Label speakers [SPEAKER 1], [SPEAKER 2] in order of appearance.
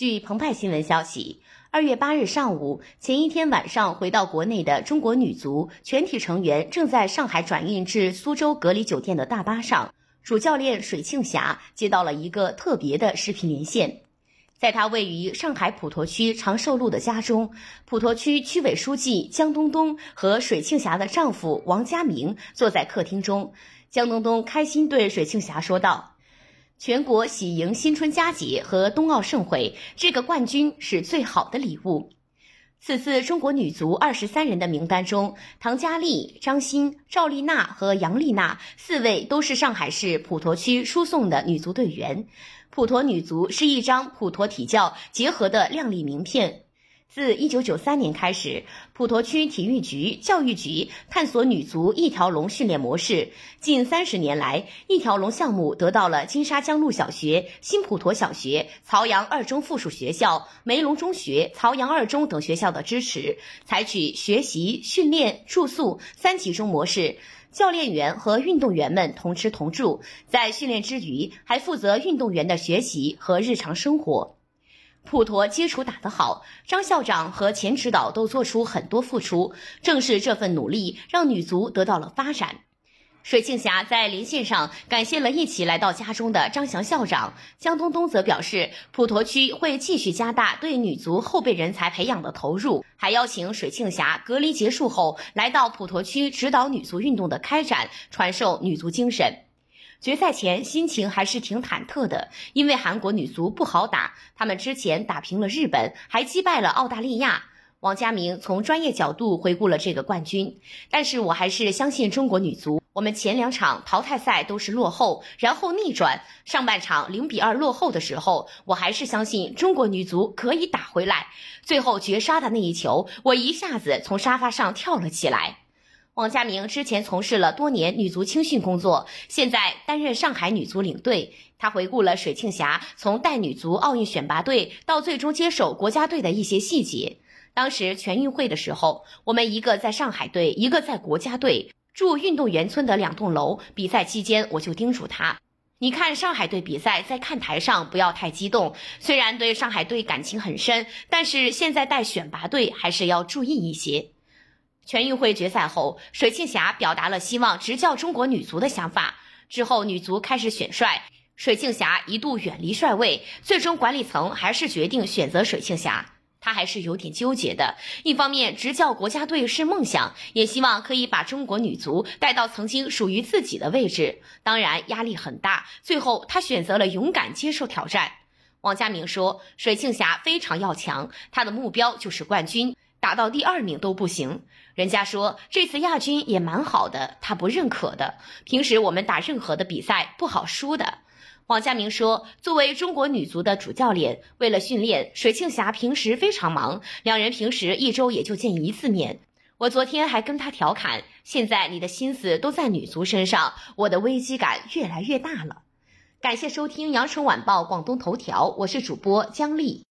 [SPEAKER 1] 据澎湃新闻消息，二月八日上午，前一天晚上回到国内的中国女足全体成员正在上海转运至苏州隔离酒店的大巴上，主教练水庆霞接到了一个特别的视频连线。在他位于上海普陀区长寿路的家中，普陀区区委书记江冬冬和水庆霞的丈夫王家明坐在客厅中。江冬冬开心对水庆霞说道。全国喜迎新春佳节和冬奥盛会，这个冠军是最好的礼物。此次中国女足二十三人的名单中，唐佳丽、张欣、赵丽娜和杨丽娜四位都是上海市普陀区输送的女足队员。普陀女足是一张普陀体教结合的靓丽名片。自一九九三年开始，普陀区体育局、教育局探索女足一条龙训练模式。近三十年来，一条龙项目得到了金沙江路小学、新普陀小学、曹杨二中附属学校、梅龙中学、曹杨二中等学校的支持，采取学习、训练、住宿三集中模式，教练员和运动员们同吃同住，在训练之余还负责运动员的学习和日常生活。普陀基础打得好，张校长和钱指导都做出很多付出，正是这份努力让女足得到了发展。水庆霞在连线上感谢了一起来到家中的张翔校长，江东东则表示，普陀区会继续加大对女足后备人才培养的投入，还邀请水庆霞隔离结束后来到普陀区指导女足运动的开展，传授女足精神。决赛前心情还是挺忐忑的，因为韩国女足不好打，他们之前打平了日本，还击败了澳大利亚。王佳明从专业角度回顾了这个冠军，但是我还是相信中国女足。我们前两场淘汰赛都是落后，然后逆转，上半场零比二落后的时候，我还是相信中国女足可以打回来。最后绝杀的那一球，我一下子从沙发上跳了起来。王佳明之前从事了多年女足青训工作，现在担任上海女足领队。他回顾了水庆霞从带女足奥运选拔队到最终接手国家队的一些细节。当时全运会的时候，我们一个在上海队，一个在国家队，住运动员村的两栋楼。比赛期间，我就叮嘱他：“你看上海队比赛，在看台上不要太激动。虽然对上海队感情很深，但是现在带选拔队还是要注意一些。”全运会决赛后，水庆霞表达了希望执教中国女足的想法。之后，女足开始选帅，水庆霞一度远离帅位，最终管理层还是决定选择水庆霞。她还是有点纠结的，一方面执教国家队是梦想，也希望可以把中国女足带到曾经属于自己的位置。当然，压力很大。最后，她选择了勇敢接受挑战。王佳明说：“水庆霞非常要强，她的目标就是冠军。”打到第二名都不行，人家说这次亚军也蛮好的，他不认可的。平时我们打任何的比赛不好输的。王佳明说，作为中国女足的主教练，为了训练，水庆霞平时非常忙，两人平时一周也就见一次面。我昨天还跟他调侃，现在你的心思都在女足身上，我的危机感越来越大了。感谢收听羊城晚报广东头条，我是主播姜丽。